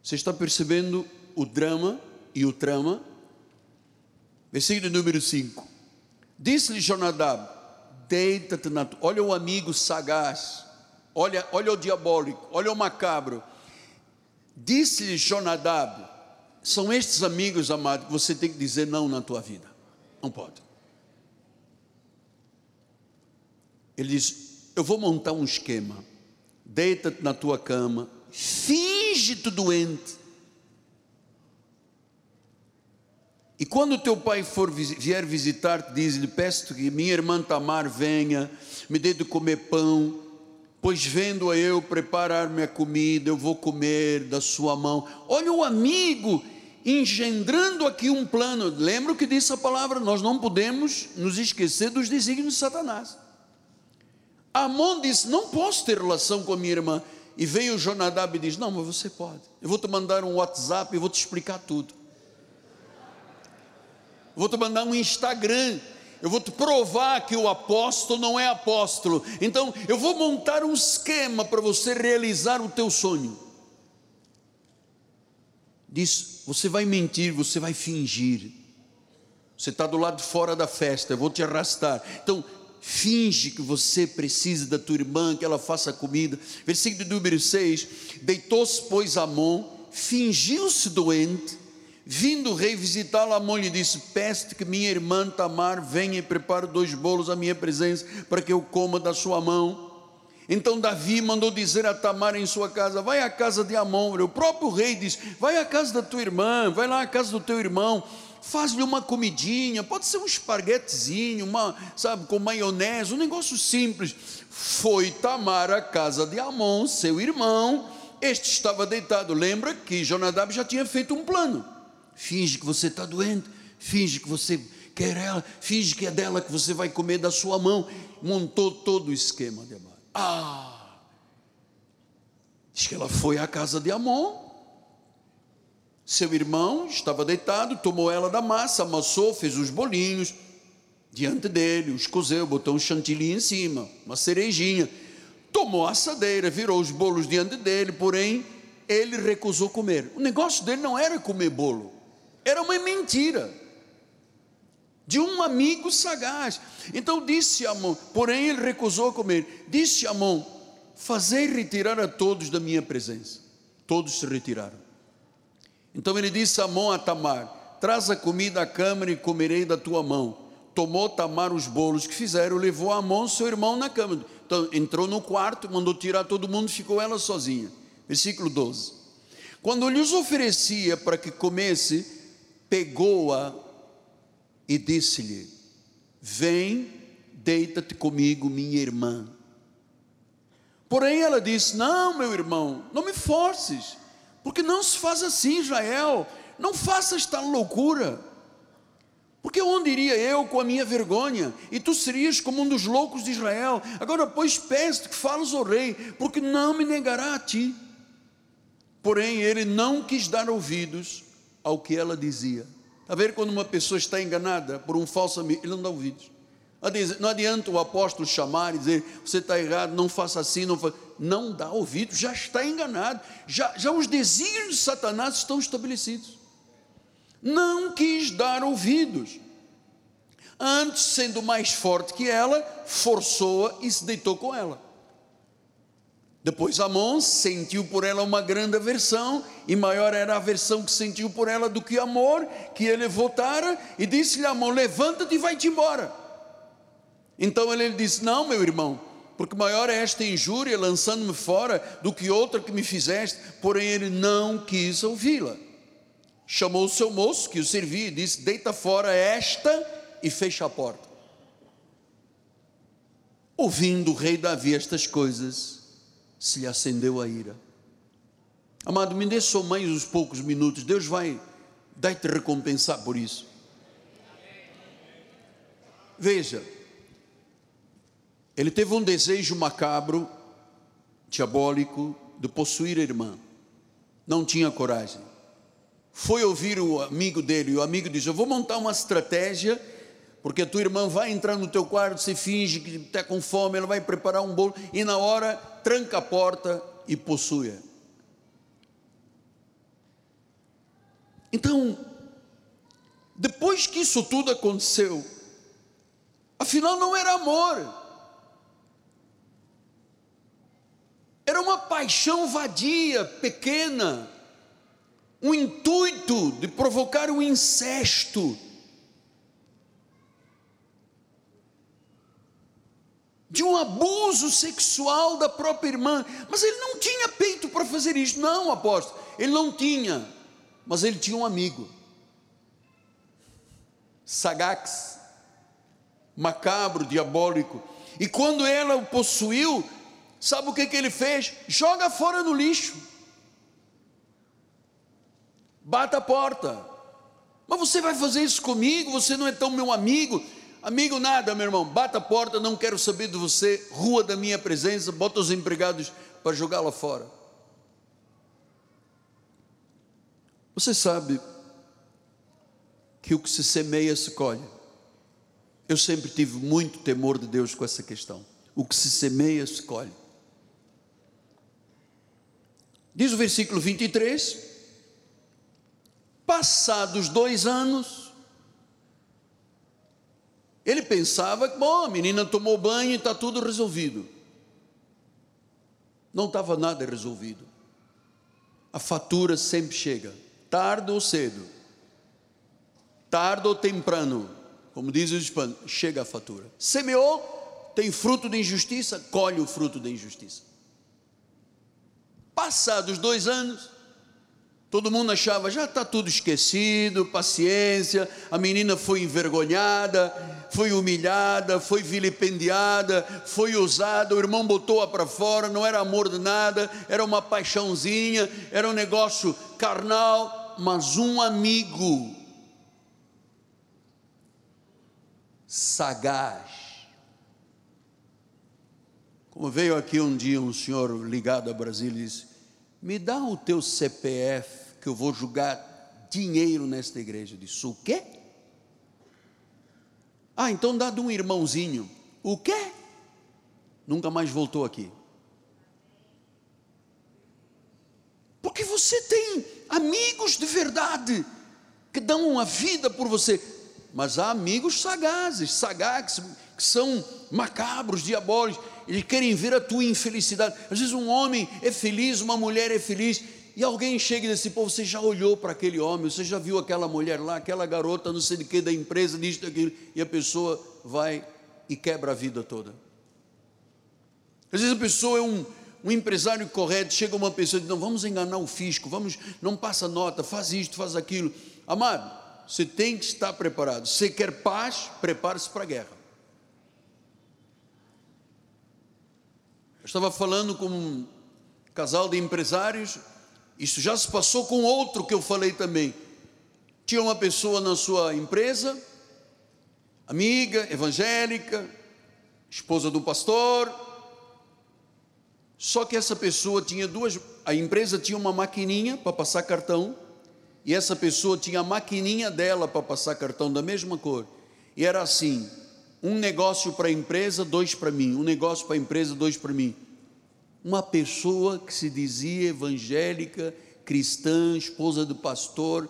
Você está percebendo o drama e o trama? Versículo número 5. Disse-lhe Jonadab: deita-te na tua. Olha o amigo sagaz, olha, olha o diabólico, olha o macabro. Disse-lhe Jonadab: são estes amigos, amados, que você tem que dizer não na tua vida. Não pode. Ele diz: Eu vou montar um esquema. deita-te na tua cama, finge-te doente. E quando teu pai for vier visitar-te, diz-lhe: Peço que minha irmã Tamar venha, me dê de comer pão, pois vendo-a eu preparar-me a comida, eu vou comer da sua mão. Olha o amigo engendrando aqui um plano. Lembra que disse a palavra? Nós não podemos nos esquecer dos desígnios de Satanás. Amon disse: Não posso ter relação com a minha irmã. E veio Jonadab e diz: Não, mas você pode. Eu vou te mandar um WhatsApp e vou te explicar tudo. Eu vou te mandar um Instagram. Eu vou te provar que o apóstolo não é apóstolo. Então, eu vou montar um esquema para você realizar o teu sonho. Diz: Você vai mentir, você vai fingir. Você está do lado de fora da festa, eu vou te arrastar. Então, finge que você precisa da tua irmã, que ela faça comida. Versículo número 6: Deitou-se, pois, Amon, fingiu-se doente. Vindo o rei visitá-lo, Amon lhe disse: Peço que minha irmã Tamar venha e prepare dois bolos à minha presença, para que eu coma da sua mão. Então Davi mandou dizer a Tamar em sua casa: Vai à casa de Amon. O próprio rei disse: Vai à casa da tua irmã, vai lá à casa do teu irmão faz-lhe uma comidinha, pode ser um esparguetezinho, uma, sabe, com maionese, um negócio simples. Foi Tamar à casa de Amon, seu irmão, este estava deitado. Lembra que Jonadab já tinha feito um plano. Finge que você está doente, finge que você quer ela, finge que é dela que você vai comer da sua mão. Montou todo o esquema de Amar. Ah! Diz que ela foi à casa de Amon, seu irmão estava deitado, tomou ela da massa, amassou, fez os bolinhos diante dele, os cozeu, botou um chantilly em cima, uma cerejinha. Tomou a assadeira, virou os bolos diante dele, porém ele recusou comer. O negócio dele não era comer bolo, era uma mentira de um amigo sagaz. Então disse Amon, porém ele recusou comer. Disse Amon: Fazei retirar a todos da minha presença. Todos se retiraram. Então ele disse a Amon a Tamar: Traz a comida à câmara e comerei da tua mão. Tomou Tamar os bolos que fizeram, levou a Amon, seu irmão, na câmara. Então entrou no quarto, mandou tirar todo mundo, ficou ela sozinha. Versículo 12. Quando lhes oferecia para que comesse, pegou-a e disse-lhe: Vem, deita-te comigo, minha irmã. Porém ela disse: Não, meu irmão, não me forces porque não se faz assim, Israel. Não faça esta loucura. Porque onde iria eu com a minha vergonha? E tu serias como um dos loucos de Israel. Agora, pois, peço que fales ao rei, porque não me negará a ti. Porém, ele não quis dar ouvidos ao que ela dizia. A ver quando uma pessoa está enganada por um falso amigo, ele não dá ouvidos. Não adianta o apóstolo chamar e dizer: você está errado, não faça assim, não faça. Não dá ouvido, já está enganado. Já, já os desígnios de Satanás estão estabelecidos. Não quis dar ouvidos. Antes, sendo mais forte que ela, forçou-a e se deitou com ela. Depois Amon sentiu por ela uma grande aversão, e maior era a aversão que sentiu por ela do que amor, que ele votara, e disse-lhe Amon: Levanta-te e vai-te embora. Então ele disse: Não, meu irmão, porque maior é esta injúria lançando-me fora do que outra que me fizeste. Porém, ele não quis ouvi-la. Chamou o seu moço que o servia e disse: Deita fora esta e fecha a porta. Ouvindo o rei Davi estas coisas, se lhe acendeu a ira. Amado, me dê só mais uns poucos minutos, Deus vai dar-te recompensar por isso. Veja, ele teve um desejo macabro, diabólico, de possuir a irmã. Não tinha coragem. Foi ouvir o amigo dele, e o amigo disse: Eu vou montar uma estratégia, porque tua irmã vai entrar no teu quarto, você finge que está com fome, ela vai preparar um bolo, e na hora tranca a porta e possui-a. Então, depois que isso tudo aconteceu, afinal não era amor, Era uma paixão vadia, pequena, um intuito de provocar o um incesto. De um abuso sexual da própria irmã. Mas ele não tinha peito para fazer isso, não, apóstolo. Ele não tinha, mas ele tinha um amigo, Sagax, macabro, diabólico. E quando ela o possuiu, sabe o que, que ele fez? Joga fora no lixo. Bata a porta. Mas você vai fazer isso comigo? Você não é tão meu amigo? Amigo, nada, meu irmão. Bata a porta, não quero saber de você. Rua da minha presença, bota os empregados para jogá-la fora. Você sabe que o que se semeia se colhe. Eu sempre tive muito temor de Deus com essa questão. O que se semeia se colhe. Diz o versículo 23: Passados dois anos, ele pensava que, bom, a menina tomou banho e está tudo resolvido. Não estava nada resolvido. A fatura sempre chega, tarde ou cedo, tarde ou temprano, como diz o hispano, chega a fatura. Semeou, tem fruto de injustiça, colhe o fruto da injustiça. Passados dois anos, Todo mundo achava, já está tudo esquecido, paciência. A menina foi envergonhada, foi humilhada, foi vilipendiada, foi usada. O irmão botou-a para fora, não era amor de nada, era uma paixãozinha, era um negócio carnal. Mas um amigo sagaz, como veio aqui um dia um senhor ligado a Brasília e disse: Me dá o teu CPF que eu vou jogar dinheiro nesta igreja. Eu disse, o quê? Ah, então dá de um irmãozinho. O quê? Nunca mais voltou aqui. Porque você tem amigos de verdade que dão a vida por você. Mas há amigos sagazes, sagazes, que são macabros, diabólicos, eles querem ver a tua infelicidade. Às vezes um homem é feliz, uma mulher é feliz, e alguém chega e diz assim, pô, você já olhou para aquele homem, você já viu aquela mulher lá, aquela garota, não sei de que, da empresa, disso, daquilo, e a pessoa vai e quebra a vida toda. Às vezes a pessoa é um, um empresário correto, chega uma pessoa e diz, não, vamos enganar o fisco, vamos, não passa nota, faz isto, faz aquilo. Amado, você tem que estar preparado. Você quer paz, prepare-se para a guerra. Eu estava falando com um casal de empresários, isso já se passou com outro que eu falei também. Tinha uma pessoa na sua empresa, amiga, evangélica, esposa do pastor. Só que essa pessoa tinha duas. A empresa tinha uma maquininha para passar cartão, e essa pessoa tinha a maquininha dela para passar cartão da mesma cor. E era assim: um negócio para a empresa, dois para mim. Um negócio para a empresa, dois para mim uma pessoa que se dizia evangélica, cristã, esposa do pastor,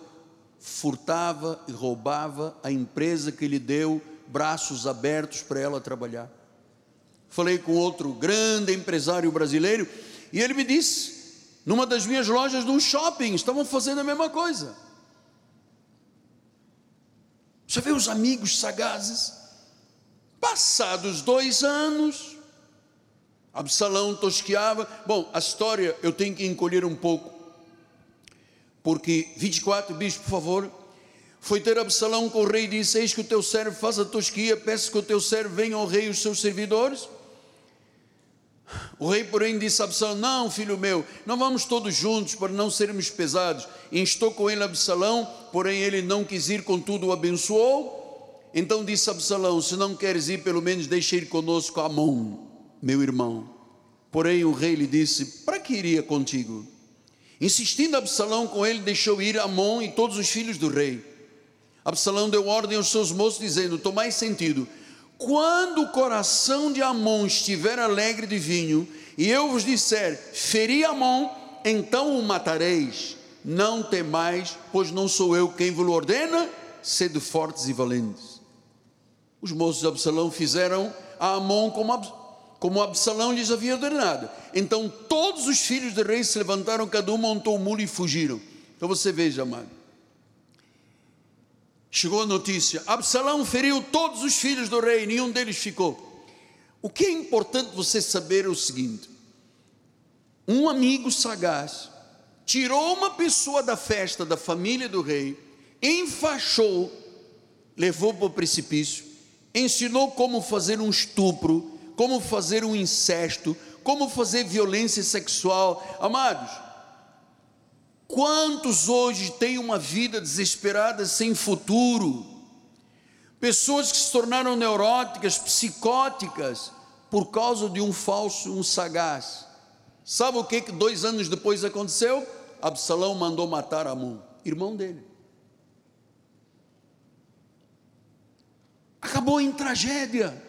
furtava e roubava a empresa que lhe deu braços abertos para ela trabalhar. Falei com outro grande empresário brasileiro e ele me disse: numa das minhas lojas de um shopping, estavam fazendo a mesma coisa. Você vê os amigos sagazes? Passados dois anos, Absalão tosqueava. Bom, a história eu tenho que encolher um pouco, porque 24, bispo, por favor. Foi ter Absalão com o rei e disse: Eis que o teu servo faz a tosquia, peço que o teu servo venha ao rei e os seus servidores. O rei, porém, disse a Absalão: Não, filho meu, não vamos todos juntos para não sermos pesados. instou com ele Absalão, porém ele não quis ir, contudo o abençoou. Então disse Absalão: Se não queres ir, pelo menos deixa ir conosco Amon meu irmão. Porém o rei lhe disse: Para que iria contigo? Insistindo Absalão com ele, deixou ir Amon e todos os filhos do rei. Absalão deu ordem aos seus moços, dizendo: Tomai sentido, quando o coração de Amon estiver alegre de vinho, e eu vos disser: Feri Amon, então o matareis. Não temais, pois não sou eu quem vos ordena, sede fortes e valentes. Os moços de Absalão fizeram a Amon como como Absalão lhes havia ordenado. Então todos os filhos do rei se levantaram, cada um montou o um muro e fugiram. Então você veja, amado. Chegou a notícia: Absalão feriu todos os filhos do rei, nenhum deles ficou. O que é importante você saber é o seguinte: um amigo sagaz tirou uma pessoa da festa da família do rei, enfaixou, levou para o precipício, ensinou como fazer um estupro, como fazer um incesto, como fazer violência sexual. Amados, quantos hoje têm uma vida desesperada sem futuro? Pessoas que se tornaram neuróticas, psicóticas, por causa de um falso, um sagaz. Sabe o que, que dois anos depois aconteceu? Absalão mandou matar Amon, irmão dele. Acabou em tragédia.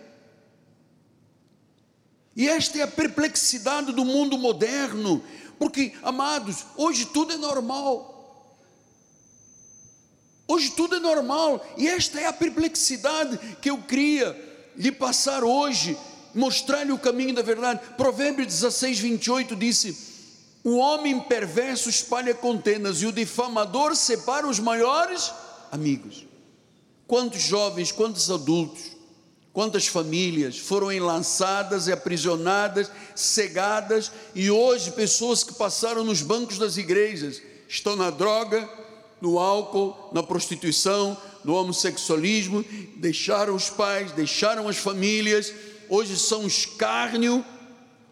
E esta é a perplexidade do mundo moderno, porque, amados, hoje tudo é normal. Hoje tudo é normal, e esta é a perplexidade que eu queria lhe passar hoje, mostrar-lhe o caminho da verdade. Provérbios 16, 28 disse: O homem perverso espalha contenas, e o difamador separa os maiores amigos. Quantos jovens, quantos adultos, quantas famílias foram enlaçadas e aprisionadas, cegadas, e hoje pessoas que passaram nos bancos das igrejas estão na droga, no álcool, na prostituição, no homossexualismo, deixaram os pais, deixaram as famílias, hoje são escárnio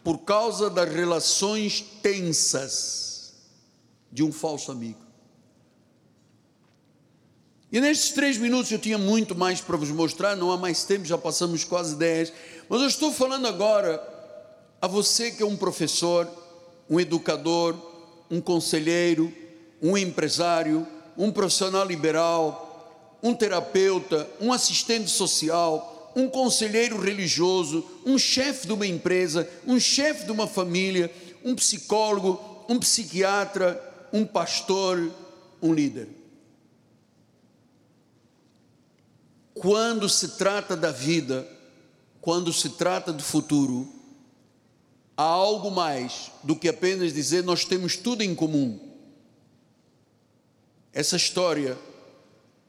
por causa das relações tensas de um falso amigo. E nestes três minutos eu tinha muito mais para vos mostrar, não há mais tempo, já passamos quase dez, mas eu estou falando agora a você que é um professor, um educador, um conselheiro, um empresário, um profissional liberal, um terapeuta, um assistente social, um conselheiro religioso, um chefe de uma empresa, um chefe de uma família, um psicólogo, um psiquiatra, um pastor, um líder. Quando se trata da vida, quando se trata do futuro, há algo mais do que apenas dizer nós temos tudo em comum. Essa história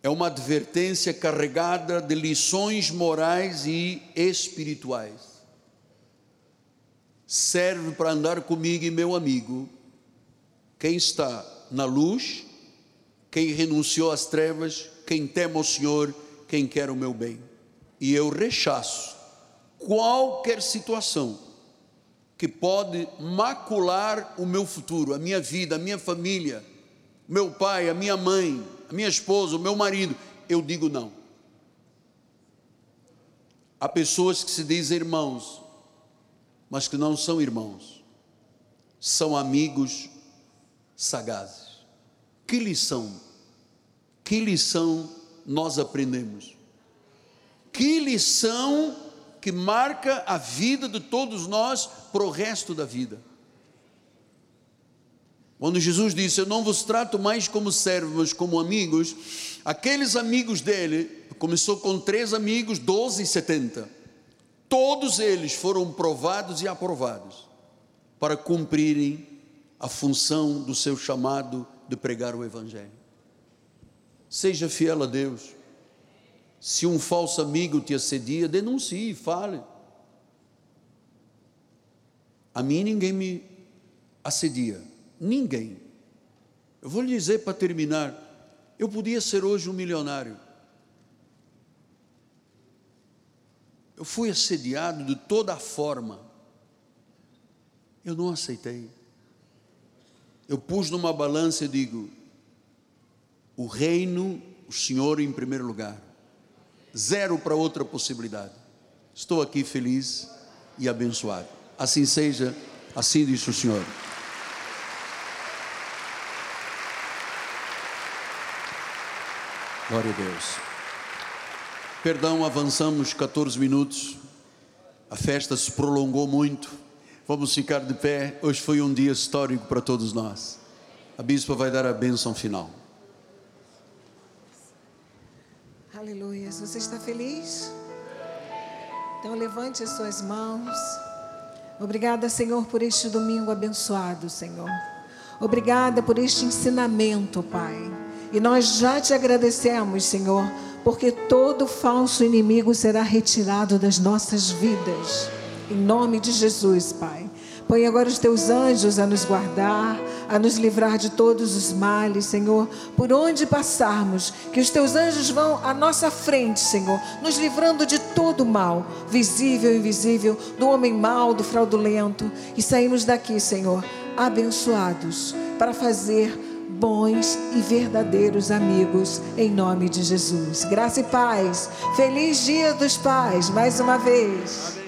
é uma advertência carregada de lições morais e espirituais. Serve para andar comigo e meu amigo, quem está na luz, quem renunciou às trevas, quem teme ao Senhor, quem quer o meu bem. E eu rechaço qualquer situação que pode macular o meu futuro, a minha vida, a minha família meu pai, a minha mãe, a minha esposa, o meu marido, eu digo não. Há pessoas que se dizem irmãos, mas que não são irmãos, são amigos sagazes. Que lição, que lição nós aprendemos? Que lição que marca a vida de todos nós para o resto da vida. Quando Jesus disse: Eu não vos trato mais como servos, mas como amigos, aqueles amigos dele, começou com três amigos, doze e setenta, todos eles foram provados e aprovados para cumprirem a função do seu chamado de pregar o Evangelho. Seja fiel a Deus. Se um falso amigo te assedia, denuncie, fale. A mim ninguém me assedia Ninguém. Eu vou lhe dizer para terminar: eu podia ser hoje um milionário. Eu fui assediado de toda a forma. Eu não aceitei. Eu pus numa balança e digo: o reino, o Senhor em primeiro lugar. Zero para outra possibilidade. Estou aqui feliz e abençoado. Assim seja, assim diz o Senhor. Glória a Deus. Perdão, avançamos 14 minutos. A festa se prolongou muito. Vamos ficar de pé. Hoje foi um dia histórico para todos nós. A bispa vai dar a bênção final. Aleluia. Você está feliz? Então levante as suas mãos. Obrigada, Senhor, por este domingo abençoado, Senhor. Obrigada por este ensinamento, Pai. E nós já te agradecemos, Senhor, porque todo falso inimigo será retirado das nossas vidas. em nome de Jesus, Pai. Põe agora os teus anjos a nos guardar, a nos livrar de todos os males, Senhor. Por onde passarmos, que os teus anjos vão à nossa frente, Senhor, nos livrando de todo mal, visível e invisível, do homem mau, do fraudulento. E saímos daqui, Senhor, abençoados, para fazer bons e verdadeiros amigos, em nome de Jesus. Graça e paz. Feliz Dia dos Pais, mais uma vez. Amém.